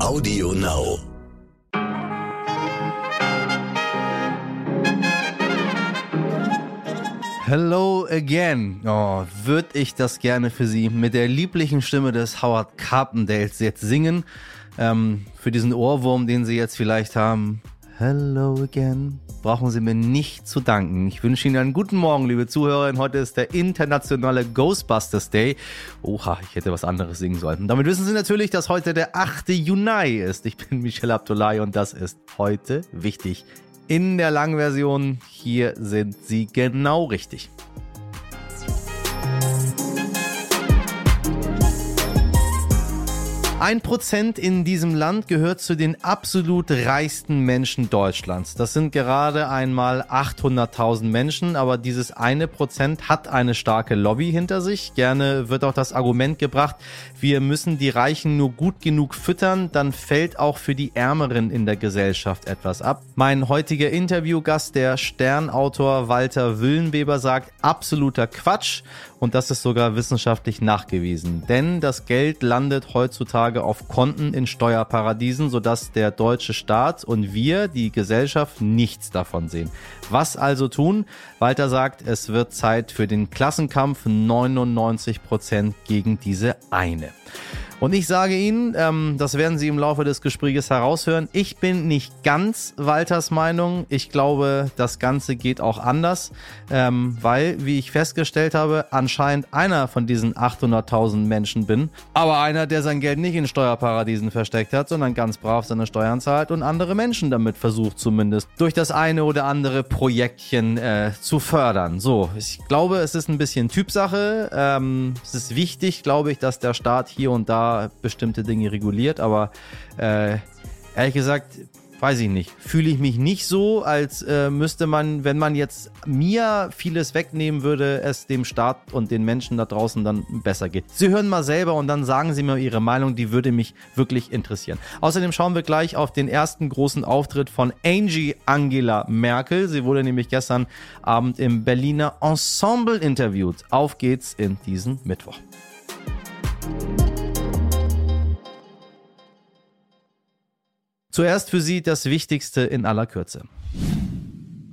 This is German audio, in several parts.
Audio Now. Hello again. Oh, würde ich das gerne für Sie mit der lieblichen Stimme des Howard Carpendales jetzt singen. Ähm, für diesen Ohrwurm, den Sie jetzt vielleicht haben. Hello again. Brauchen Sie mir nicht zu danken. Ich wünsche Ihnen einen guten Morgen, liebe Zuhörerinnen. Heute ist der internationale Ghostbusters Day. Oha, ich hätte was anderes singen sollen. Damit wissen Sie natürlich, dass heute der 8. Juni ist. Ich bin Michelle Abdullahi und das ist heute wichtig. In der langen Version, hier sind Sie genau richtig. Ein Prozent in diesem Land gehört zu den absolut reichsten Menschen Deutschlands. Das sind gerade einmal 800.000 Menschen, aber dieses eine Prozent hat eine starke Lobby hinter sich. Gerne wird auch das Argument gebracht, wir müssen die Reichen nur gut genug füttern, dann fällt auch für die Ärmeren in der Gesellschaft etwas ab. Mein heutiger Interviewgast, der Sternautor Walter Wüllenweber, sagt absoluter Quatsch und das ist sogar wissenschaftlich nachgewiesen. Denn das Geld landet heutzutage auf Konten in Steuerparadiesen, sodass der deutsche Staat und wir, die Gesellschaft, nichts davon sehen. Was also tun? Walter sagt, es wird Zeit für den Klassenkampf 99 Prozent gegen diese eine. Und ich sage Ihnen, ähm, das werden Sie im Laufe des Gesprächs heraushören, ich bin nicht ganz Walters Meinung. Ich glaube, das Ganze geht auch anders, ähm, weil, wie ich festgestellt habe, anscheinend einer von diesen 800.000 Menschen bin, aber einer, der sein Geld nicht in Steuerparadiesen versteckt hat, sondern ganz brav seine Steuern zahlt und andere Menschen damit versucht, zumindest durch das eine oder andere Projektchen äh, zu fördern. So, ich glaube, es ist ein bisschen Typsache. Ähm, es ist wichtig, glaube ich, dass der Staat hier und da bestimmte Dinge reguliert, aber äh, ehrlich gesagt, weiß ich nicht, fühle ich mich nicht so, als äh, müsste man, wenn man jetzt mir vieles wegnehmen würde, es dem Staat und den Menschen da draußen dann besser geht. Sie hören mal selber und dann sagen Sie mir Ihre Meinung, die würde mich wirklich interessieren. Außerdem schauen wir gleich auf den ersten großen Auftritt von Angie Angela Merkel. Sie wurde nämlich gestern Abend im Berliner Ensemble interviewt. Auf geht's in diesen Mittwoch. Zuerst für Sie das Wichtigste in aller Kürze.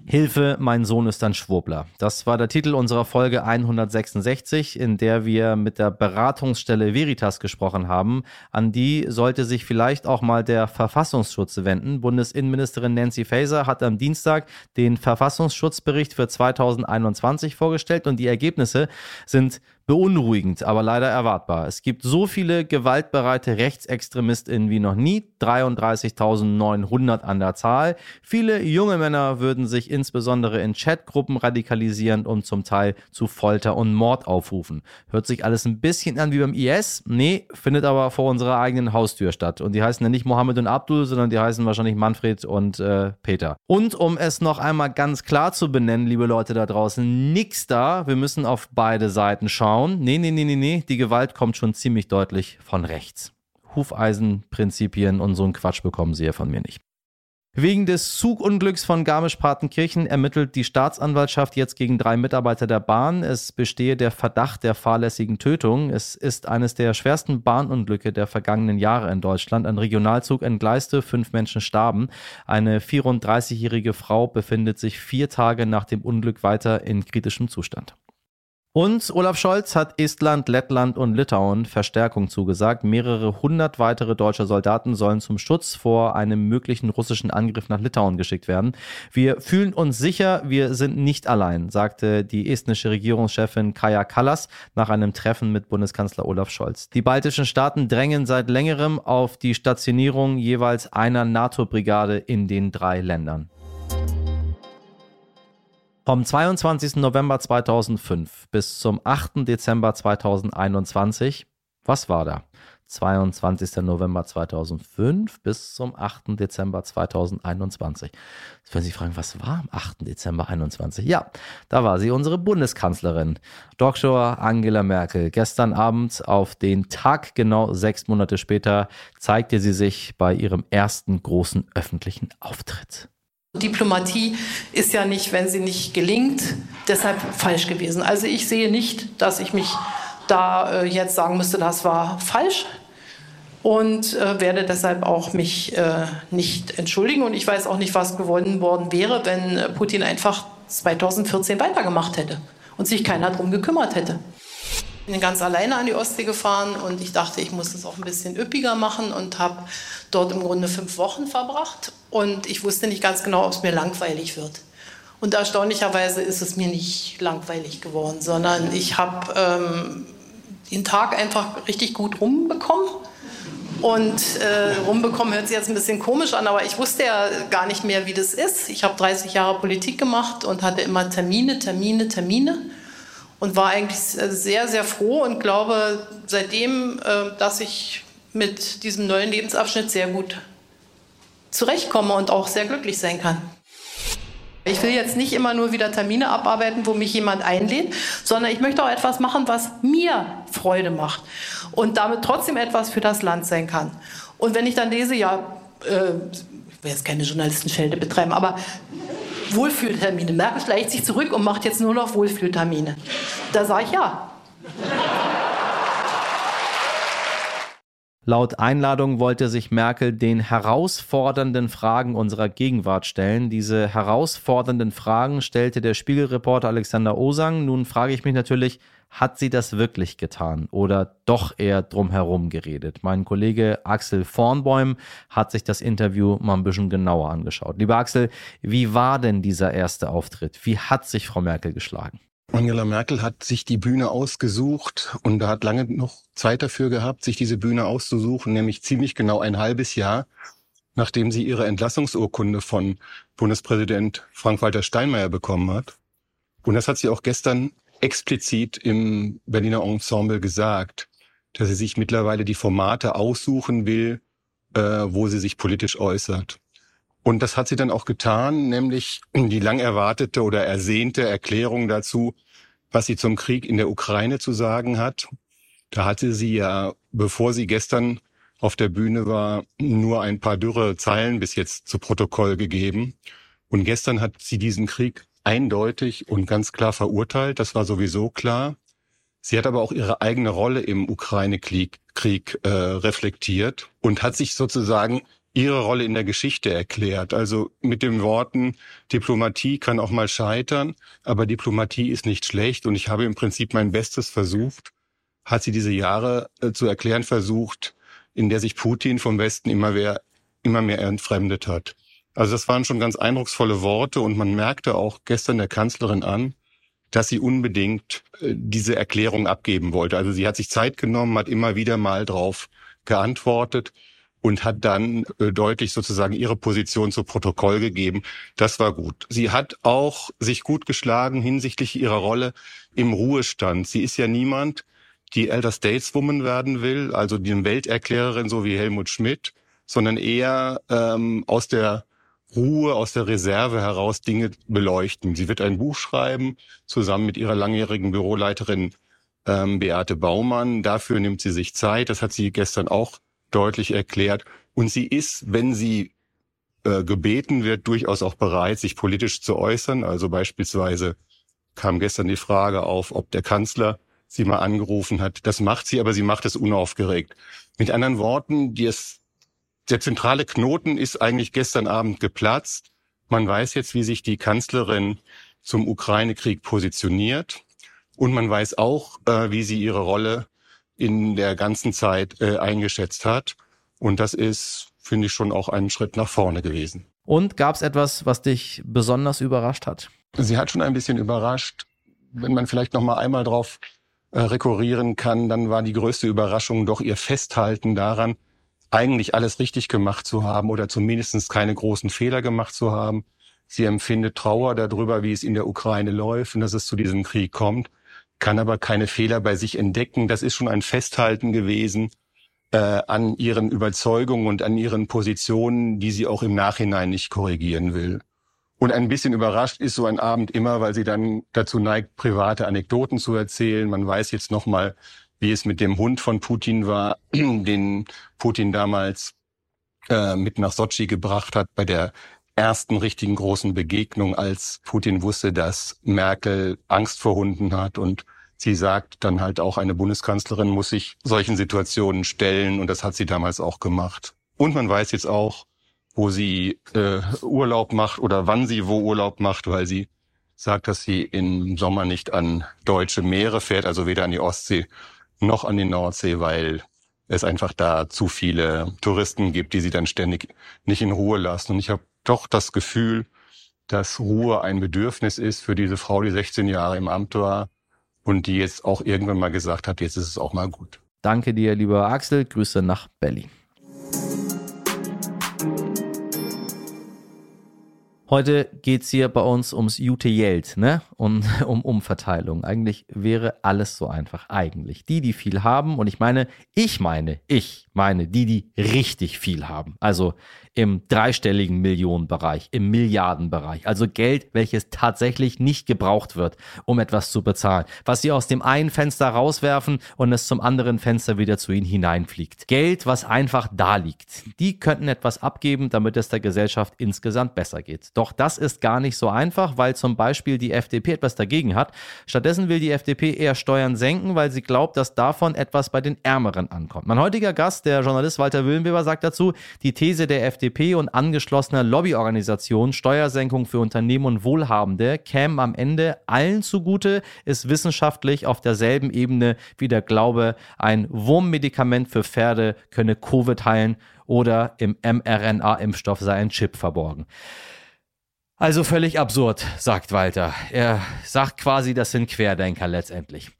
Hilfe, mein Sohn ist ein Schwurbler. Das war der Titel unserer Folge 166, in der wir mit der Beratungsstelle Veritas gesprochen haben. An die sollte sich vielleicht auch mal der Verfassungsschutz wenden. Bundesinnenministerin Nancy Faeser hat am Dienstag den Verfassungsschutzbericht für 2021 vorgestellt und die Ergebnisse sind beunruhigend, aber leider erwartbar. Es gibt so viele gewaltbereite RechtsextremistInnen wie noch nie, 33.900 an der Zahl. Viele junge Männer würden sich insbesondere in Chatgruppen radikalisieren und zum Teil zu Folter und Mord aufrufen. Hört sich alles ein bisschen an wie beim IS? Nee, findet aber vor unserer eigenen Haustür statt. Und die heißen ja nicht Mohammed und Abdul, sondern die heißen wahrscheinlich Manfred und äh, Peter. Und um es noch einmal ganz klar zu benennen, liebe Leute da draußen, nix da. Wir müssen auf beide Seiten schauen schauen, nee, nee, nee, nee, nee, die Gewalt kommt schon ziemlich deutlich von rechts. Hufeisenprinzipien und so ein Quatsch bekommen sie ja von mir nicht. Wegen des Zugunglücks von Garmisch-Partenkirchen ermittelt die Staatsanwaltschaft jetzt gegen drei Mitarbeiter der Bahn. Es bestehe der Verdacht der fahrlässigen Tötung. Es ist eines der schwersten Bahnunglücke der vergangenen Jahre in Deutschland. Ein Regionalzug entgleiste, fünf Menschen starben. Eine 34-jährige Frau befindet sich vier Tage nach dem Unglück weiter in kritischem Zustand. Und Olaf Scholz hat Estland, Lettland und Litauen Verstärkung zugesagt. Mehrere hundert weitere deutsche Soldaten sollen zum Schutz vor einem möglichen russischen Angriff nach Litauen geschickt werden. Wir fühlen uns sicher, wir sind nicht allein, sagte die estnische Regierungschefin Kaja Kallas nach einem Treffen mit Bundeskanzler Olaf Scholz. Die baltischen Staaten drängen seit längerem auf die Stationierung jeweils einer NATO-Brigade in den drei Ländern. Vom 22. November 2005 bis zum 8. Dezember 2021, was war da? 22. November 2005 bis zum 8. Dezember 2021. Jetzt werden Sie fragen, was war am 8. Dezember 2021? Ja, da war sie, unsere Bundeskanzlerin, Dr. Angela Merkel. Gestern Abend, auf den Tag genau sechs Monate später, zeigte sie sich bei ihrem ersten großen öffentlichen Auftritt. Diplomatie ist ja nicht, wenn sie nicht gelingt, deshalb falsch gewesen. Also ich sehe nicht, dass ich mich da äh, jetzt sagen müsste, das war falsch. und äh, werde deshalb auch mich äh, nicht entschuldigen. Und ich weiß auch nicht, was gewonnen worden wäre, wenn äh, Putin einfach 2014 weitergemacht hätte und sich keiner darum gekümmert hätte. Ich bin ganz alleine an die Ostsee gefahren und ich dachte, ich muss es auch ein bisschen üppiger machen und habe dort im Grunde fünf Wochen verbracht. Und ich wusste nicht ganz genau, ob es mir langweilig wird. Und erstaunlicherweise ist es mir nicht langweilig geworden, sondern ich habe ähm, den Tag einfach richtig gut rumbekommen. Und äh, rumbekommen hört sich jetzt ein bisschen komisch an, aber ich wusste ja gar nicht mehr, wie das ist. Ich habe 30 Jahre Politik gemacht und hatte immer Termine, Termine, Termine und war eigentlich sehr, sehr froh und glaube seitdem, äh, dass ich mit diesem neuen Lebensabschnitt sehr gut zurechtkomme und auch sehr glücklich sein kann. Ich will jetzt nicht immer nur wieder Termine abarbeiten, wo mich jemand einlädt, sondern ich möchte auch etwas machen, was mir Freude macht und damit trotzdem etwas für das Land sein kann. Und wenn ich dann lese, ja, äh, ich will jetzt keine Journalistenschelde betreiben, aber Wohlfühltermine. Merkel schleicht sich zurück und macht jetzt nur noch Wohlfühltermine. Da sage ich ja. Laut Einladung wollte sich Merkel den herausfordernden Fragen unserer Gegenwart stellen. Diese herausfordernden Fragen stellte der Spiegelreporter Alexander Osang. Nun frage ich mich natürlich, hat sie das wirklich getan oder doch eher drumherum geredet? Mein Kollege Axel Vornbäum hat sich das Interview mal ein bisschen genauer angeschaut. Lieber Axel, wie war denn dieser erste Auftritt? Wie hat sich Frau Merkel geschlagen? Angela Merkel hat sich die Bühne ausgesucht und hat lange noch Zeit dafür gehabt, sich diese Bühne auszusuchen, nämlich ziemlich genau ein halbes Jahr, nachdem sie ihre Entlassungsurkunde von Bundespräsident Frank-Walter Steinmeier bekommen hat. Und das hat sie auch gestern explizit im Berliner Ensemble gesagt, dass sie sich mittlerweile die Formate aussuchen will, äh, wo sie sich politisch äußert. Und das hat sie dann auch getan, nämlich die lang erwartete oder ersehnte Erklärung dazu, was sie zum Krieg in der Ukraine zu sagen hat. Da hatte sie ja, bevor sie gestern auf der Bühne war, nur ein paar dürre Zeilen bis jetzt zu Protokoll gegeben. Und gestern hat sie diesen Krieg eindeutig und ganz klar verurteilt. Das war sowieso klar. Sie hat aber auch ihre eigene Rolle im Ukraine-Krieg Krieg, äh, reflektiert und hat sich sozusagen ihre Rolle in der Geschichte erklärt. Also mit den Worten, Diplomatie kann auch mal scheitern, aber Diplomatie ist nicht schlecht und ich habe im Prinzip mein Bestes versucht, hat sie diese Jahre äh, zu erklären versucht, in der sich Putin vom Westen immer mehr, immer mehr entfremdet hat. Also das waren schon ganz eindrucksvolle Worte und man merkte auch gestern der Kanzlerin an, dass sie unbedingt äh, diese Erklärung abgeben wollte. Also sie hat sich Zeit genommen, hat immer wieder mal drauf geantwortet und hat dann äh, deutlich sozusagen ihre Position zu Protokoll gegeben. Das war gut. Sie hat auch sich gut geschlagen hinsichtlich ihrer Rolle im Ruhestand. Sie ist ja niemand, die Elder Stateswoman werden will, also die Welterklärerin so wie Helmut Schmidt, sondern eher ähm, aus der Ruhe aus der Reserve heraus Dinge beleuchten. Sie wird ein Buch schreiben, zusammen mit ihrer langjährigen Büroleiterin ähm, Beate Baumann. Dafür nimmt sie sich Zeit. Das hat sie gestern auch deutlich erklärt. Und sie ist, wenn sie äh, gebeten wird, durchaus auch bereit, sich politisch zu äußern. Also beispielsweise kam gestern die Frage auf, ob der Kanzler sie mal angerufen hat. Das macht sie, aber sie macht es unaufgeregt. Mit anderen Worten, die es der zentrale Knoten ist eigentlich gestern Abend geplatzt. Man weiß jetzt, wie sich die Kanzlerin zum Ukraine-Krieg positioniert. Und man weiß auch, äh, wie sie ihre Rolle in der ganzen Zeit äh, eingeschätzt hat. Und das ist, finde ich, schon auch ein Schritt nach vorne gewesen. Und gab es etwas, was dich besonders überrascht hat? Sie hat schon ein bisschen überrascht. Wenn man vielleicht noch mal einmal drauf äh, rekurrieren kann, dann war die größte Überraschung doch ihr Festhalten daran, eigentlich alles richtig gemacht zu haben oder zumindest keine großen Fehler gemacht zu haben. Sie empfindet Trauer darüber, wie es in der Ukraine läuft und dass es zu diesem Krieg kommt, kann aber keine Fehler bei sich entdecken. Das ist schon ein Festhalten gewesen äh, an ihren Überzeugungen und an ihren Positionen, die sie auch im Nachhinein nicht korrigieren will. Und ein bisschen überrascht ist so ein Abend immer, weil sie dann dazu neigt, private Anekdoten zu erzählen. Man weiß jetzt noch mal, wie es mit dem Hund von Putin war, den Putin damals äh, mit nach Sochi gebracht hat bei der ersten richtigen großen Begegnung, als Putin wusste, dass Merkel Angst vor Hunden hat und sie sagt dann halt auch, eine Bundeskanzlerin muss sich solchen Situationen stellen und das hat sie damals auch gemacht. Und man weiß jetzt auch, wo sie äh, Urlaub macht oder wann sie wo Urlaub macht, weil sie sagt, dass sie im Sommer nicht an deutsche Meere fährt, also weder an die Ostsee noch an die Nordsee, weil es einfach da zu viele Touristen gibt, die sie dann ständig nicht in Ruhe lassen. Und ich habe doch das Gefühl, dass Ruhe ein Bedürfnis ist für diese Frau, die 16 Jahre im Amt war und die jetzt auch irgendwann mal gesagt hat, jetzt ist es auch mal gut. Danke dir, lieber Axel. Grüße nach Berlin. Heute geht's hier bei uns ums Jute Geld, ne? Und um Umverteilung. Eigentlich wäre alles so einfach. Eigentlich. Die, die viel haben, und ich meine, ich meine, ich meine, die, die richtig viel haben. Also im dreistelligen Millionenbereich, im Milliardenbereich. Also Geld, welches tatsächlich nicht gebraucht wird, um etwas zu bezahlen. Was sie aus dem einen Fenster rauswerfen und es zum anderen Fenster wieder zu ihnen hineinfliegt. Geld, was einfach da liegt. Die könnten etwas abgeben, damit es der Gesellschaft insgesamt besser geht. Doch das ist gar nicht so einfach, weil zum Beispiel die FDP etwas dagegen hat. Stattdessen will die FDP eher Steuern senken, weil sie glaubt, dass davon etwas bei den Ärmeren ankommt. Mein heutiger Gast, der Journalist Walter Willenweber, sagt dazu, die These der FDP und angeschlossener Lobbyorganisationen Steuersenkung für Unternehmen und Wohlhabende kämen am Ende allen zugute, ist wissenschaftlich auf derselben Ebene wie der Glaube, ein Wurmmedikament für Pferde könne Covid heilen oder im mRNA-Impfstoff sei ein Chip verborgen. Also völlig absurd, sagt Walter. Er sagt quasi, das sind Querdenker letztendlich.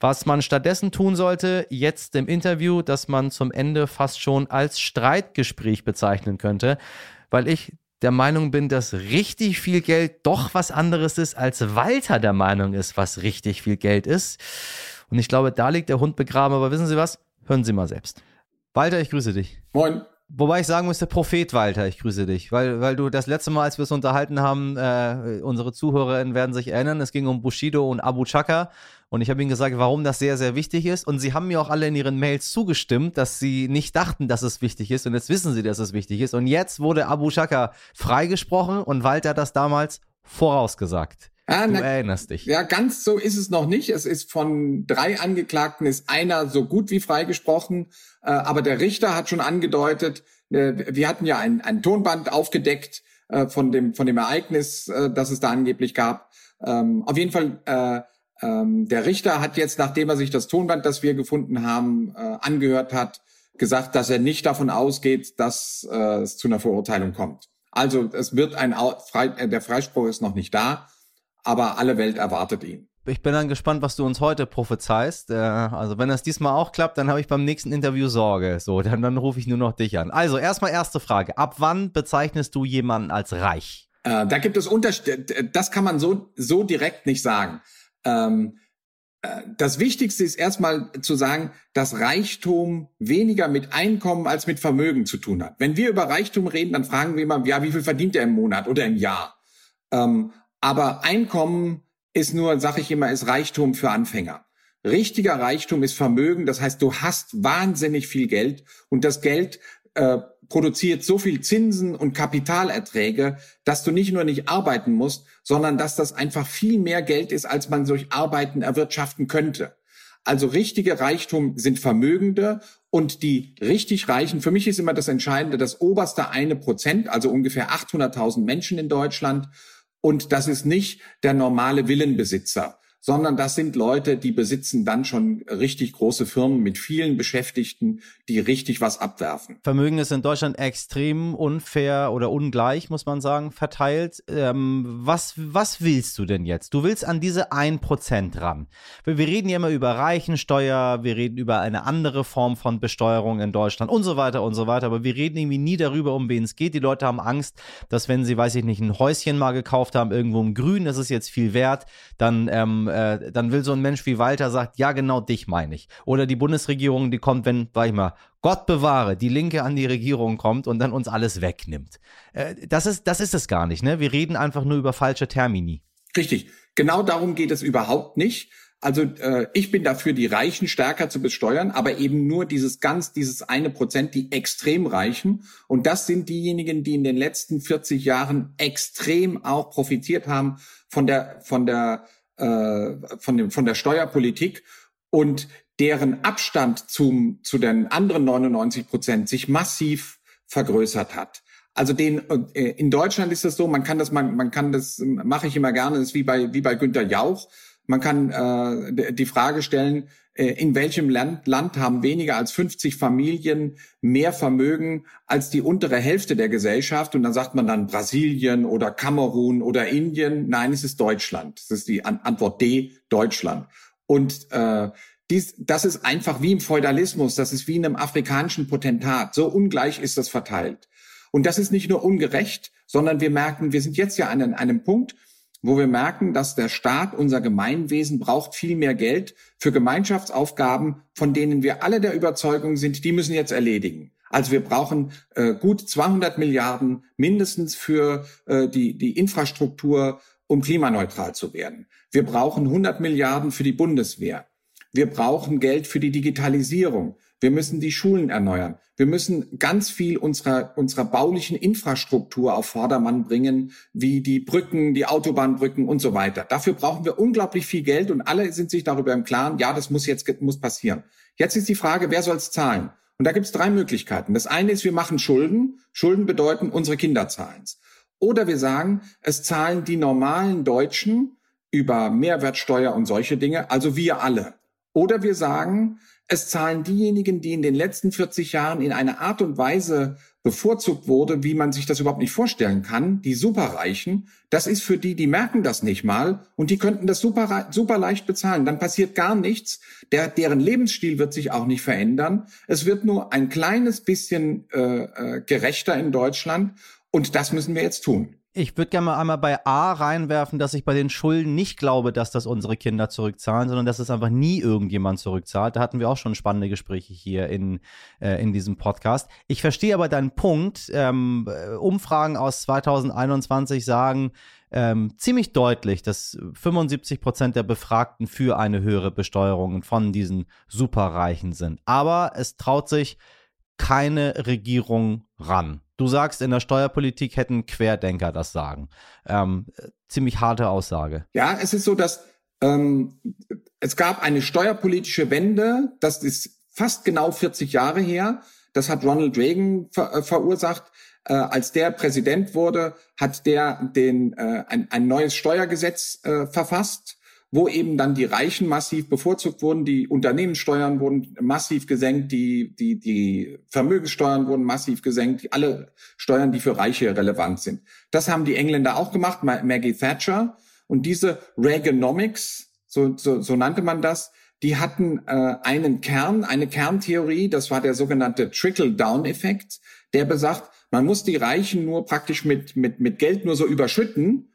Was man stattdessen tun sollte, jetzt im Interview, dass man zum Ende fast schon als Streitgespräch bezeichnen könnte, weil ich der Meinung bin, dass richtig viel Geld doch was anderes ist, als Walter der Meinung ist, was richtig viel Geld ist. Und ich glaube, da liegt der Hund begraben. Aber wissen Sie was? Hören Sie mal selbst. Walter, ich grüße dich. Moin. Wobei ich sagen müsste, Prophet Walter, ich grüße dich, weil, weil du das letzte Mal, als wir es unterhalten haben, äh, unsere ZuhörerInnen werden sich erinnern, es ging um Bushido und Abu Chaka. Und ich habe ihnen gesagt, warum das sehr, sehr wichtig ist. Und sie haben mir auch alle in ihren Mails zugestimmt, dass sie nicht dachten, dass es wichtig ist. Und jetzt wissen sie, dass es wichtig ist. Und jetzt wurde Abu Chaka freigesprochen und Walter hat das damals vorausgesagt. Ah, du na, erinnerst dich. Ja, ganz so ist es noch nicht. Es ist von drei Angeklagten ist einer so gut wie freigesprochen. Äh, aber der Richter hat schon angedeutet, äh, wir hatten ja ein, ein Tonband aufgedeckt äh, von dem von dem Ereignis, äh, das es da angeblich gab. Ähm, auf jeden Fall, äh, ähm, der Richter hat jetzt, nachdem er sich das Tonband, das wir gefunden haben, äh, angehört hat, gesagt, dass er nicht davon ausgeht, dass äh, es zu einer Verurteilung kommt. Also es wird ein Frei, äh, der Freispruch ist noch nicht da aber alle Welt erwartet ihn. Ich bin dann gespannt, was du uns heute prophezeist. Äh, also wenn das diesmal auch klappt, dann habe ich beim nächsten Interview Sorge. So, dann, dann rufe ich nur noch dich an. Also erstmal erste Frage. Ab wann bezeichnest du jemanden als reich? Äh, da gibt es Unterschiede. Das kann man so, so direkt nicht sagen. Ähm, äh, das Wichtigste ist erstmal zu sagen, dass Reichtum weniger mit Einkommen als mit Vermögen zu tun hat. Wenn wir über Reichtum reden, dann fragen wir immer, ja, wie viel verdient er im Monat oder im Jahr? Ähm, aber Einkommen ist nur, sag ich immer, ist Reichtum für Anfänger. Richtiger Reichtum ist Vermögen. Das heißt, du hast wahnsinnig viel Geld und das Geld äh, produziert so viel Zinsen und Kapitalerträge, dass du nicht nur nicht arbeiten musst, sondern dass das einfach viel mehr Geld ist, als man durch Arbeiten erwirtschaften könnte. Also richtige Reichtum sind Vermögende und die richtig Reichen, für mich ist immer das Entscheidende, das oberste eine Prozent, also ungefähr 800.000 Menschen in Deutschland und das ist nicht der normale Villenbesitzer sondern das sind Leute, die besitzen dann schon richtig große Firmen mit vielen Beschäftigten, die richtig was abwerfen. Vermögen ist in Deutschland extrem unfair oder ungleich, muss man sagen, verteilt. Ähm, was, was willst du denn jetzt? Du willst an diese 1% ran. Wir reden ja immer über Reichensteuer, wir reden über eine andere Form von Besteuerung in Deutschland und so weiter und so weiter, aber wir reden irgendwie nie darüber, um wen es geht. Die Leute haben Angst, dass wenn sie, weiß ich nicht, ein Häuschen mal gekauft haben, irgendwo im Grün, das ist jetzt viel wert, dann ähm, äh, dann will so ein Mensch wie Walter sagt, ja, genau dich meine ich. Oder die Bundesregierung, die kommt, wenn, sag ich mal, Gott bewahre, die Linke an die Regierung kommt und dann uns alles wegnimmt. Äh, das, ist, das ist es gar nicht, ne? Wir reden einfach nur über falsche Termini. Richtig. Genau darum geht es überhaupt nicht. Also äh, ich bin dafür, die Reichen stärker zu besteuern, aber eben nur dieses ganz, dieses eine Prozent, die extrem Reichen. Und das sind diejenigen, die in den letzten 40 Jahren extrem auch profitiert haben von der, von der äh, von, dem, von der Steuerpolitik und deren Abstand zum, zu den anderen 99 Prozent sich massiv vergrößert hat. Also den äh, in Deutschland ist das so, man kann das, man, man kann das, mache ich immer gerne, ist wie bei wie bei Günter Jauch. Man kann äh, die Frage stellen, äh, in welchem Land, Land haben weniger als 50 Familien mehr Vermögen als die untere Hälfte der Gesellschaft? Und dann sagt man dann Brasilien oder Kamerun oder Indien. Nein, es ist Deutschland. Das ist die Antwort D, Deutschland. Und äh, dies, das ist einfach wie im Feudalismus, das ist wie in einem afrikanischen Potentat. So ungleich ist das verteilt. Und das ist nicht nur ungerecht, sondern wir merken, wir sind jetzt ja an einem Punkt, wo wir merken, dass der Staat, unser Gemeinwesen braucht viel mehr Geld für Gemeinschaftsaufgaben, von denen wir alle der Überzeugung sind, die müssen jetzt erledigen. Also wir brauchen äh, gut 200 Milliarden mindestens für äh, die, die Infrastruktur, um klimaneutral zu werden. Wir brauchen 100 Milliarden für die Bundeswehr. Wir brauchen Geld für die Digitalisierung. Wir müssen die Schulen erneuern. Wir müssen ganz viel unserer, unserer baulichen Infrastruktur auf Vordermann bringen, wie die Brücken, die Autobahnbrücken und so weiter. Dafür brauchen wir unglaublich viel Geld und alle sind sich darüber im Klaren, ja, das muss jetzt muss passieren. Jetzt ist die Frage, wer soll es zahlen? Und da gibt es drei Möglichkeiten. Das eine ist, wir machen Schulden. Schulden bedeuten, unsere Kinder zahlen's. Oder wir sagen, es zahlen die normalen Deutschen über Mehrwertsteuer und solche Dinge, also wir alle. Oder wir sagen, es zahlen diejenigen, die in den letzten 40 Jahren in einer Art und Weise bevorzugt wurde, wie man sich das überhaupt nicht vorstellen kann, die Superreichen. Das ist für die, die merken das nicht mal und die könnten das super, super leicht bezahlen. Dann passiert gar nichts. Der, deren Lebensstil wird sich auch nicht verändern. Es wird nur ein kleines bisschen äh, äh gerechter in Deutschland und das müssen wir jetzt tun. Ich würde gerne mal einmal bei A reinwerfen, dass ich bei den Schulden nicht glaube, dass das unsere Kinder zurückzahlen, sondern dass es einfach nie irgendjemand zurückzahlt. Da hatten wir auch schon spannende Gespräche hier in, äh, in diesem Podcast. Ich verstehe aber deinen Punkt. Ähm, äh, Umfragen aus 2021 sagen ähm, ziemlich deutlich, dass 75 Prozent der Befragten für eine höhere Besteuerung von diesen Superreichen sind. Aber es traut sich keine Regierung ran. Du sagst, in der Steuerpolitik hätten Querdenker das sagen. Ähm, ziemlich harte Aussage. Ja, es ist so, dass ähm, es gab eine steuerpolitische Wende, das ist fast genau 40 Jahre her. Das hat Ronald Reagan ver äh, verursacht. Äh, als der Präsident wurde, hat der den, äh, ein, ein neues Steuergesetz äh, verfasst wo eben dann die Reichen massiv bevorzugt wurden, die Unternehmenssteuern wurden massiv gesenkt, die, die, die Vermögenssteuern wurden massiv gesenkt, alle Steuern, die für Reiche relevant sind. Das haben die Engländer auch gemacht, Maggie Thatcher. Und diese Reaganomics, so, so, so nannte man das, die hatten äh, einen Kern, eine Kerntheorie, das war der sogenannte Trickle-Down-Effekt, der besagt, man muss die Reichen nur praktisch mit, mit, mit Geld nur so überschütten,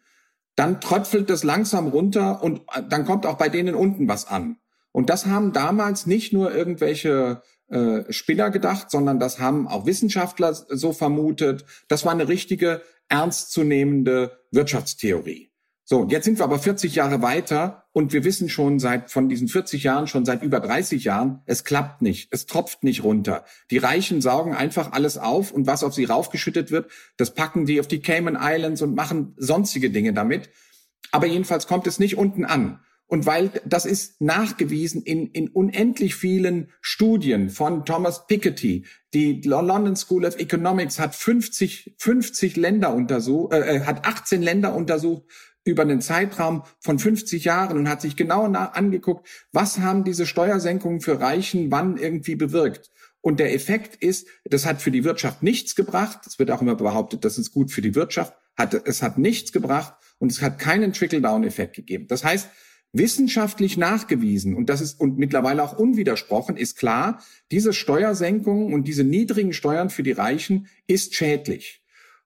dann tröpfelt es langsam runter und äh, dann kommt auch bei denen unten was an. Und das haben damals nicht nur irgendwelche äh, Spinner gedacht, sondern das haben auch Wissenschaftler so vermutet. Das war eine richtige ernstzunehmende Wirtschaftstheorie. So, jetzt sind wir aber 40 Jahre weiter und wir wissen schon seit von diesen 40 Jahren, schon seit über 30 Jahren, es klappt nicht, es tropft nicht runter. Die Reichen saugen einfach alles auf und was auf sie raufgeschüttet wird, das packen die auf die Cayman Islands und machen sonstige Dinge damit. Aber jedenfalls kommt es nicht unten an. Und weil das ist nachgewiesen in, in unendlich vielen Studien von Thomas Piketty. Die London School of Economics hat 50, 50 Länder untersucht, äh, äh, hat 18 Länder untersucht über einen Zeitraum von 50 Jahren und hat sich genau angeguckt, was haben diese Steuersenkungen für Reichen wann irgendwie bewirkt. Und der Effekt ist, das hat für die Wirtschaft nichts gebracht. Es wird auch immer behauptet, das ist gut für die Wirtschaft. Hat, es hat nichts gebracht und es hat keinen Trickle-Down-Effekt gegeben. Das heißt, wissenschaftlich nachgewiesen und das ist und mittlerweile auch unwidersprochen ist klar, diese Steuersenkungen und diese niedrigen Steuern für die Reichen ist schädlich.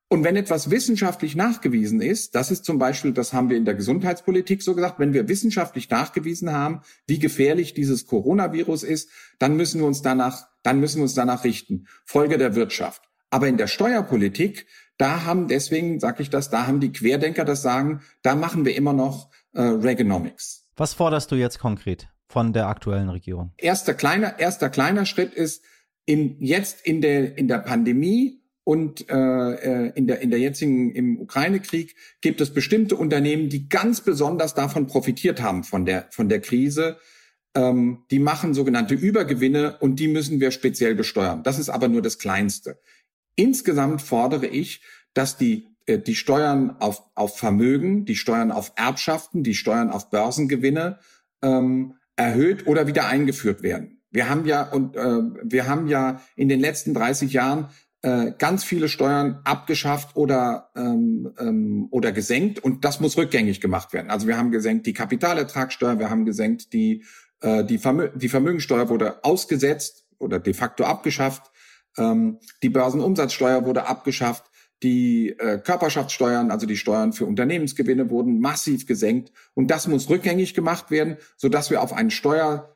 Und wenn etwas wissenschaftlich nachgewiesen ist, das ist zum Beispiel, das haben wir in der Gesundheitspolitik so gesagt, wenn wir wissenschaftlich nachgewiesen haben, wie gefährlich dieses Coronavirus ist, dann müssen wir uns danach, dann müssen wir uns danach richten. Folge der Wirtschaft. Aber in der Steuerpolitik, da haben, deswegen sage ich das, da haben die Querdenker das sagen, da machen wir immer noch äh, Reaganomics. Was forderst du jetzt konkret von der aktuellen Regierung? Erster kleiner, erster kleiner Schritt ist, in, jetzt in der, in der Pandemie und äh, äh, in der in der jetzigen im Ukraine-Krieg gibt es bestimmte Unternehmen, die ganz besonders davon profitiert haben von der von der Krise. Ähm, die machen sogenannte Übergewinne und die müssen wir speziell besteuern. Das ist aber nur das Kleinste. Insgesamt fordere ich, dass die äh, die Steuern auf auf Vermögen, die Steuern auf Erbschaften, die Steuern auf Börsengewinne ähm, erhöht oder wieder eingeführt werden. Wir haben ja und äh, wir haben ja in den letzten 30 Jahren äh, ganz viele Steuern abgeschafft oder ähm, ähm, oder gesenkt und das muss rückgängig gemacht werden. Also wir haben gesenkt die Kapitalertragssteuer, wir haben gesenkt die äh, die, Vermö die Vermögensteuer wurde ausgesetzt oder de facto abgeschafft, ähm, die Börsenumsatzsteuer wurde abgeschafft, die äh, Körperschaftssteuern, also die Steuern für Unternehmensgewinne wurden massiv gesenkt und das muss rückgängig gemacht werden, so dass wir auf ein Steuer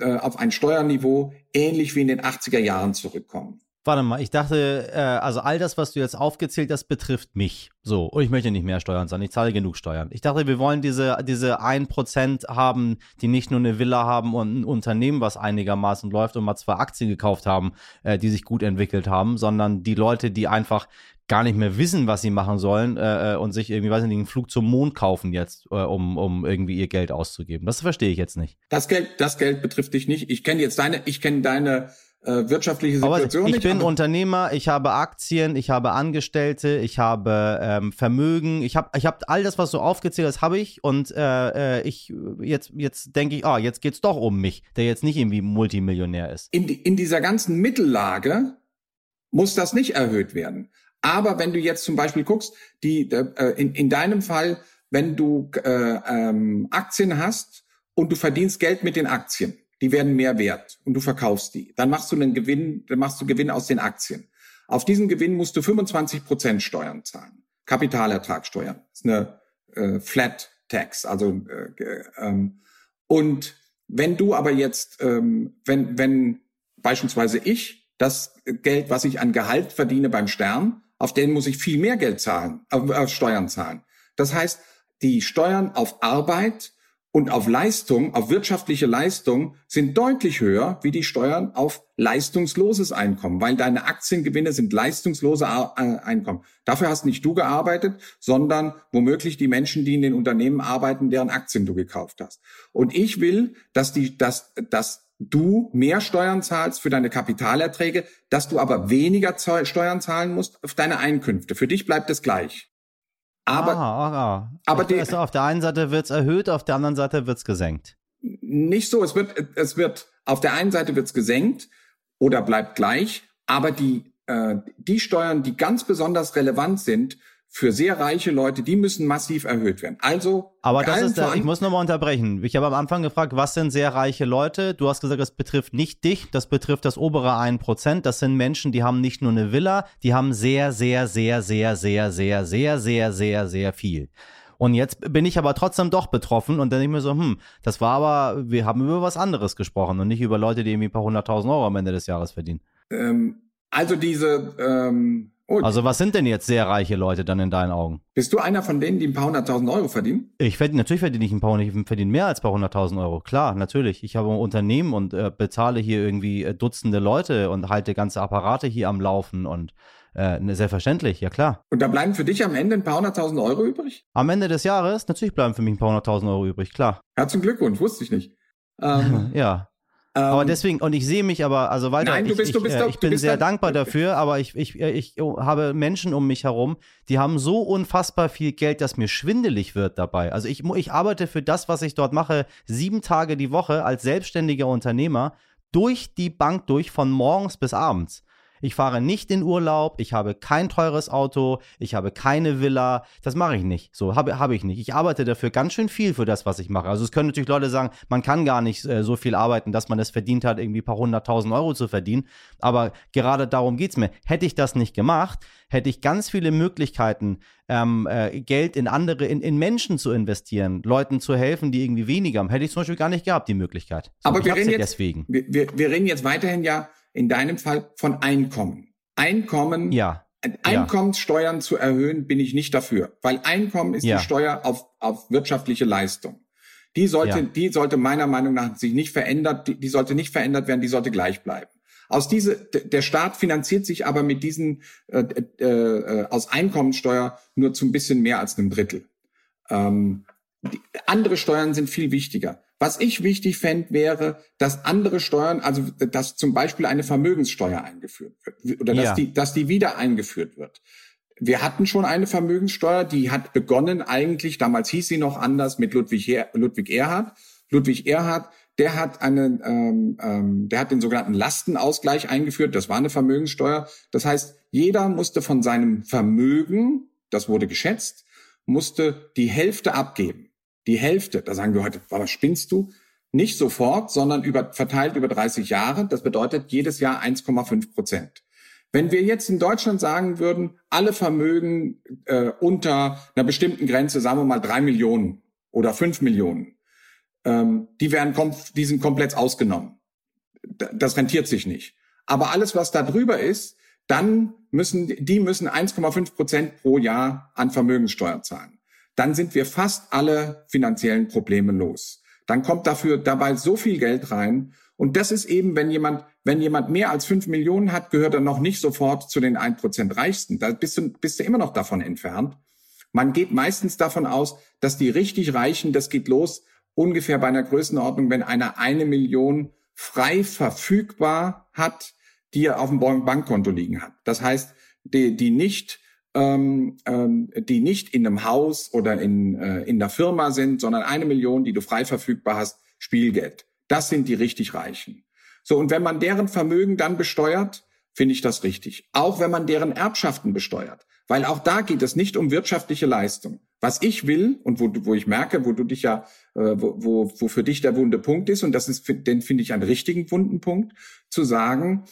äh, auf ein Steuerniveau ähnlich wie in den 80er Jahren zurückkommen. Warte mal, ich dachte, äh, also all das, was du jetzt aufgezählt hast, betrifft mich. So, und ich möchte nicht mehr Steuern zahlen, ich zahle genug Steuern. Ich dachte, wir wollen diese, diese 1% haben, die nicht nur eine Villa haben und ein Unternehmen, was einigermaßen läuft und mal zwei Aktien gekauft haben, äh, die sich gut entwickelt haben, sondern die Leute, die einfach gar nicht mehr wissen, was sie machen sollen äh, äh und sich irgendwie, weiß nicht, einen Flug zum Mond kaufen jetzt, äh, um, um irgendwie ihr Geld auszugeben. Das verstehe ich jetzt nicht. Das Geld, das Geld betrifft dich nicht. Ich kenne jetzt deine, ich kenne deine äh, wirtschaftliche Situation. Aber ich nicht, bin Unternehmer, ich habe Aktien, ich habe Angestellte, ich habe ähm, Vermögen, ich habe ich hab all das, was du aufgezählt hast, habe ich und äh, äh, ich jetzt jetzt denke ich, ah, jetzt geht's doch um mich, der jetzt nicht irgendwie Multimillionär ist. In, die, in dieser ganzen Mittellage muss das nicht erhöht werden. Aber wenn du jetzt zum Beispiel guckst, die äh, in, in deinem Fall, wenn du äh, ähm, Aktien hast und du verdienst Geld mit den Aktien, die werden mehr wert und du verkaufst die. Dann machst du einen Gewinn, dann machst du Gewinn aus den Aktien. Auf diesen Gewinn musst du 25 Prozent Steuern zahlen. Kapitalertragssteuer. Das ist eine äh, Flat Tax. Also äh, ähm, und wenn du aber jetzt, ähm, wenn, wenn beispielsweise ich das Geld, was ich an Gehalt verdiene beim Stern, auf den muss ich viel mehr Geld zahlen, äh, äh Steuern zahlen. Das heißt, die Steuern auf Arbeit und auf Leistung, auf wirtschaftliche Leistung sind deutlich höher wie die Steuern auf leistungsloses Einkommen, weil deine Aktiengewinne sind leistungslose Einkommen. Dafür hast nicht du gearbeitet, sondern womöglich die Menschen, die in den Unternehmen arbeiten, deren Aktien du gekauft hast. Und ich will, dass die, dass, dass du mehr Steuern zahlst für deine Kapitalerträge, dass du aber weniger Steuern zahlen musst auf deine Einkünfte. Für dich bleibt es gleich. Aber, aha, aha. aber die, also auf der einen Seite wird es erhöht, auf der anderen Seite wird es gesenkt. Nicht so. Es wird, es wird, auf der einen Seite wird es gesenkt oder bleibt gleich, aber die, äh, die Steuern, die ganz besonders relevant sind für sehr reiche Leute, die müssen massiv erhöht werden. Also, aber das ist, der, ich muss nochmal unterbrechen. Ich habe am Anfang gefragt, was sind sehr reiche Leute? Du hast gesagt, das betrifft nicht dich, das betrifft das obere 1%. Das sind Menschen, die haben nicht nur eine Villa, die haben sehr, sehr, sehr, sehr, sehr, sehr, sehr, sehr, sehr, sehr viel. Und jetzt bin ich aber trotzdem doch betroffen und dann denke ich mir so, hm, das war aber, wir haben über was anderes gesprochen und nicht über Leute, die irgendwie ein paar hunderttausend Euro am Ende des Jahres verdienen. Ähm, also diese, ähm, und also was sind denn jetzt sehr reiche Leute dann in deinen Augen? Bist du einer von denen, die ein paar hunderttausend Euro verdienen? Ich verdiene, natürlich verdiene ich ein paar, ich verdiene mehr als ein paar hunderttausend Euro. Klar, natürlich. Ich habe ein Unternehmen und äh, bezahle hier irgendwie äh, Dutzende Leute und halte ganze Apparate hier am Laufen und äh, ne, selbstverständlich, ja klar. Und da bleiben für dich am Ende ein paar hunderttausend Euro übrig? Am Ende des Jahres, natürlich bleiben für mich ein paar hunderttausend Euro übrig, klar. Herzlichen Glückwunsch, wusste ich nicht. Ähm, ja, aber ähm, deswegen, und ich sehe mich aber, also weiter, nein, du bist, ich, du bist, ich, äh, ich bin sehr dankbar dafür, aber ich, ich, ich habe Menschen um mich herum, die haben so unfassbar viel Geld, dass mir schwindelig wird dabei. Also ich, ich arbeite für das, was ich dort mache, sieben Tage die Woche als selbstständiger Unternehmer durch die Bank durch, von morgens bis abends. Ich fahre nicht in Urlaub, ich habe kein teures Auto, ich habe keine Villa. Das mache ich nicht. So habe habe ich nicht. Ich arbeite dafür ganz schön viel für das, was ich mache. Also es können natürlich Leute sagen, man kann gar nicht äh, so viel arbeiten, dass man es verdient hat, irgendwie ein paar hunderttausend Euro zu verdienen. Aber gerade darum geht es mir. Hätte ich das nicht gemacht, hätte ich ganz viele Möglichkeiten, ähm, äh, Geld in andere, in, in Menschen zu investieren, Leuten zu helfen, die irgendwie weniger haben. Hätte ich zum Beispiel gar nicht gehabt, die Möglichkeit. So, Aber wir reden, jetzt, deswegen. Wir, wir, wir reden jetzt weiterhin ja in deinem Fall von Einkommen. Einkommen, ja. Einkommenssteuern ja. zu erhöhen, bin ich nicht dafür, weil Einkommen ist ja. die Steuer auf, auf wirtschaftliche Leistung. Die sollte, ja. die sollte meiner Meinung nach sich nicht verändert, die, die sollte nicht verändert werden, die sollte gleich bleiben. Aus diese, der Staat finanziert sich aber mit diesen äh, äh, äh, aus Einkommensteuer nur zu ein bisschen mehr als einem Drittel. Ähm, andere Steuern sind viel wichtiger. Was ich wichtig fände, wäre, dass andere Steuern, also dass zum Beispiel eine Vermögenssteuer eingeführt wird oder dass, ja. die, dass die wieder eingeführt wird. Wir hatten schon eine Vermögenssteuer, die hat begonnen eigentlich, damals hieß sie noch anders, mit Ludwig, Her Ludwig Erhard. Ludwig Erhard, der hat einen, ähm, ähm, der hat den sogenannten Lastenausgleich eingeführt. Das war eine Vermögenssteuer. Das heißt, jeder musste von seinem Vermögen, das wurde geschätzt, musste die Hälfte abgeben. Die Hälfte, da sagen wir heute, was spinnst du? Nicht sofort, sondern über, verteilt über 30 Jahre. Das bedeutet jedes Jahr 1,5 Prozent. Wenn wir jetzt in Deutschland sagen würden, alle Vermögen äh, unter einer bestimmten Grenze, sagen wir mal drei Millionen oder fünf Millionen, ähm, die werden die sind komplett ausgenommen. Das rentiert sich nicht. Aber alles, was da drüber ist, dann müssen die müssen 1,5 Prozent pro Jahr an Vermögenssteuer zahlen dann sind wir fast alle finanziellen Probleme los. Dann kommt dafür dabei so viel Geld rein. Und das ist eben, wenn jemand, wenn jemand mehr als fünf Millionen hat, gehört er noch nicht sofort zu den ein Prozent Reichsten. Da bist du, bist du immer noch davon entfernt. Man geht meistens davon aus, dass die richtig Reichen, das geht los ungefähr bei einer Größenordnung, wenn einer eine Million frei verfügbar hat, die er auf dem Bankkonto liegen hat. Das heißt, die, die nicht ähm, ähm, die nicht in einem Haus oder in, äh, in der Firma sind, sondern eine Million, die du frei verfügbar hast, Spielgeld. Das sind die richtig Reichen. So, und wenn man deren Vermögen dann besteuert, finde ich das richtig. Auch wenn man deren Erbschaften besteuert. Weil auch da geht es nicht um wirtschaftliche Leistung. Was ich will und wo, wo ich merke, wo du dich ja, äh, wo, wo, wo für dich der wunde Punkt ist, und das ist, den finde ich einen richtigen wunden Punkt, zu sagen,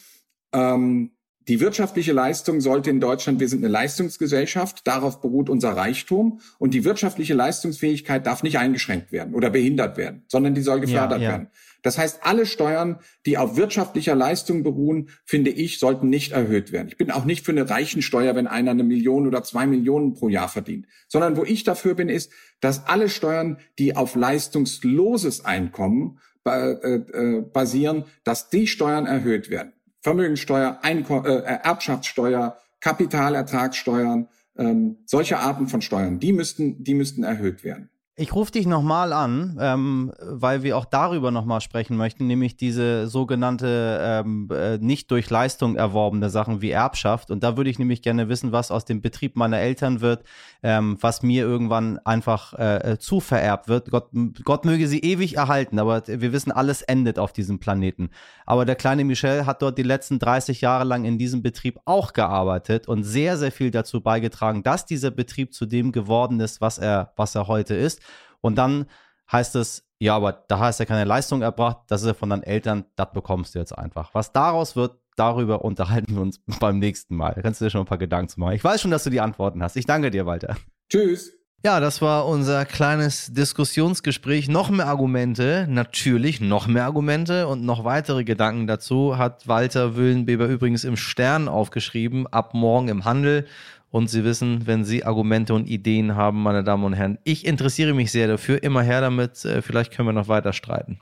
ähm, die wirtschaftliche Leistung sollte in Deutschland, wir sind eine Leistungsgesellschaft, darauf beruht unser Reichtum und die wirtschaftliche Leistungsfähigkeit darf nicht eingeschränkt werden oder behindert werden, sondern die soll gefördert ja, ja. werden. Das heißt, alle Steuern, die auf wirtschaftlicher Leistung beruhen, finde ich, sollten nicht erhöht werden. Ich bin auch nicht für eine Reichensteuer, wenn einer eine Million oder zwei Millionen pro Jahr verdient, sondern wo ich dafür bin, ist, dass alle Steuern, die auf leistungsloses Einkommen äh, äh, basieren, dass die Steuern erhöht werden. Vermögensteuer, Einko äh, Erbschaftssteuer, Kapitalertragssteuern, ähm, solche Arten von Steuern, die müssten, die müssten erhöht werden. Ich rufe dich nochmal an, ähm, weil wir auch darüber nochmal sprechen möchten, nämlich diese sogenannte ähm, äh, nicht durch Leistung erworbene Sachen wie Erbschaft. Und da würde ich nämlich gerne wissen, was aus dem Betrieb meiner Eltern wird, ähm, was mir irgendwann einfach äh, äh zu vererbt wird. Gott, Gott möge sie ewig erhalten, aber wir wissen, alles endet auf diesem Planeten. Aber der kleine Michel hat dort die letzten 30 Jahre lang in diesem Betrieb auch gearbeitet und sehr, sehr viel dazu beigetragen, dass dieser Betrieb zu dem geworden ist, was er, was er heute ist. Und dann heißt es, ja, aber da hast du ja keine Leistung erbracht, das ist ja von deinen Eltern, das bekommst du jetzt einfach. Was daraus wird, darüber unterhalten wir uns beim nächsten Mal. Da kannst du dir schon ein paar Gedanken zu machen. Ich weiß schon, dass du die Antworten hast. Ich danke dir, Walter. Tschüss. Ja, das war unser kleines Diskussionsgespräch. Noch mehr Argumente, natürlich noch mehr Argumente und noch weitere Gedanken dazu hat Walter Wüllenbeber übrigens im Stern aufgeschrieben, ab morgen im Handel. Und Sie wissen, wenn Sie Argumente und Ideen haben, meine Damen und Herren, ich interessiere mich sehr dafür. Immer her damit. Äh, vielleicht können wir noch weiter streiten.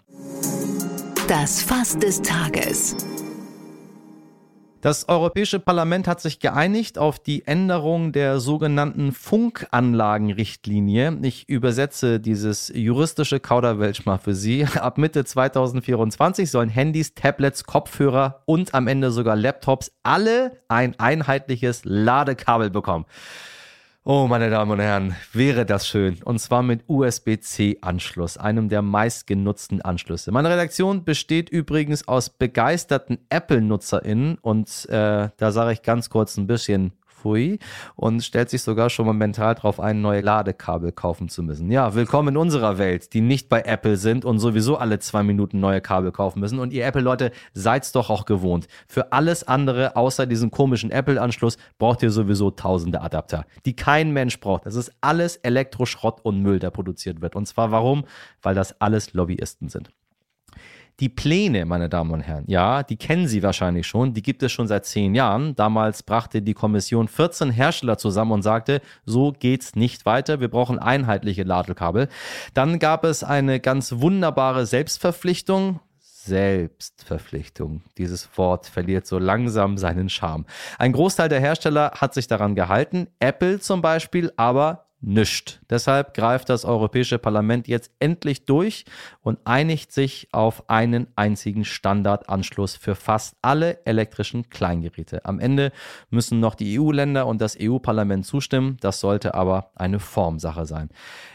Das Fass des Tages. Das Europäische Parlament hat sich geeinigt auf die Änderung der sogenannten Funkanlagenrichtlinie. Ich übersetze dieses juristische Kauderwelsch mal für Sie. Ab Mitte 2024 sollen Handys, Tablets, Kopfhörer und am Ende sogar Laptops alle ein einheitliches Ladekabel bekommen. Oh, meine Damen und Herren, wäre das schön. Und zwar mit USB-C-Anschluss, einem der meistgenutzten Anschlüsse. Meine Redaktion besteht übrigens aus begeisterten Apple-NutzerInnen und äh, da sage ich ganz kurz ein bisschen Pfui und stellt sich sogar schon mal mental darauf ein, neue Ladekabel kaufen zu müssen. Ja, willkommen in unserer Welt, die nicht bei Apple sind und sowieso alle zwei Minuten neue Kabel kaufen müssen. Und ihr Apple-Leute seid's doch auch gewohnt. Für alles andere außer diesen komischen Apple-Anschluss braucht ihr sowieso tausende Adapter, die kein Mensch braucht. Das ist alles Elektroschrott und Müll, der produziert wird. Und zwar warum? Weil das alles Lobbyisten sind. Die Pläne, meine Damen und Herren, ja, die kennen Sie wahrscheinlich schon, die gibt es schon seit zehn Jahren. Damals brachte die Kommission 14 Hersteller zusammen und sagte, so geht's nicht weiter, wir brauchen einheitliche Ladekabel. Dann gab es eine ganz wunderbare Selbstverpflichtung, Selbstverpflichtung. Dieses Wort verliert so langsam seinen Charme. Ein Großteil der Hersteller hat sich daran gehalten, Apple zum Beispiel aber nischt. Deshalb greift das Europäische Parlament jetzt endlich durch und einigt sich auf einen einzigen Standardanschluss für fast alle elektrischen Kleingeräte. Am Ende müssen noch die EU-Länder und das EU-Parlament zustimmen. Das sollte aber eine Formsache sein.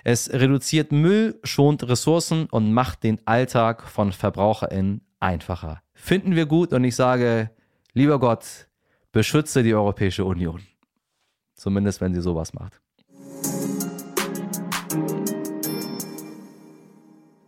Es reduziert Müll, schont Ressourcen und macht den Alltag von VerbraucherInnen einfacher. Finden wir gut und ich sage, lieber Gott, beschütze die Europäische Union. Zumindest wenn sie sowas macht.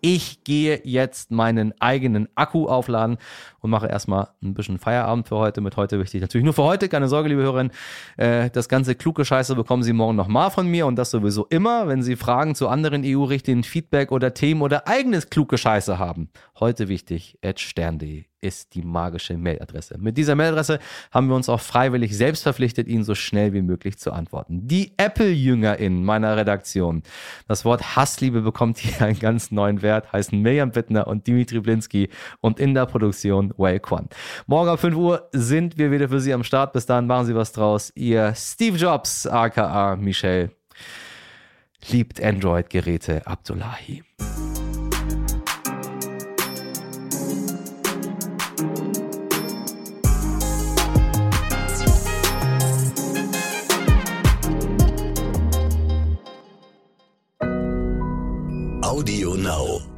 Ich gehe jetzt meinen eigenen Akku aufladen und mache erstmal ein bisschen Feierabend für heute. Mit heute wichtig natürlich nur für heute. Keine Sorge, liebe Hörerinnen. Äh, das ganze kluge Scheiße bekommen Sie morgen nochmal von mir und das sowieso immer, wenn Sie Fragen zu anderen EU-Richtlinien, Feedback oder Themen oder eigenes kluge Scheiße haben. Heute wichtig, at stern.de ist die magische Mailadresse. Mit dieser Mailadresse haben wir uns auch freiwillig selbst verpflichtet, Ihnen so schnell wie möglich zu antworten. Die Apple-JüngerInnen meiner Redaktion. Das Wort Hassliebe bekommt hier einen ganz neuen Wert, heißen Mirjam Bittner und Dimitri Blinski und in der Produktion Wei Quan. Morgen um 5 Uhr sind wir wieder für Sie am Start. Bis dahin machen Sie was draus. Ihr Steve Jobs, aka Michelle, liebt Android-Geräte Abdullahi. Audio Now.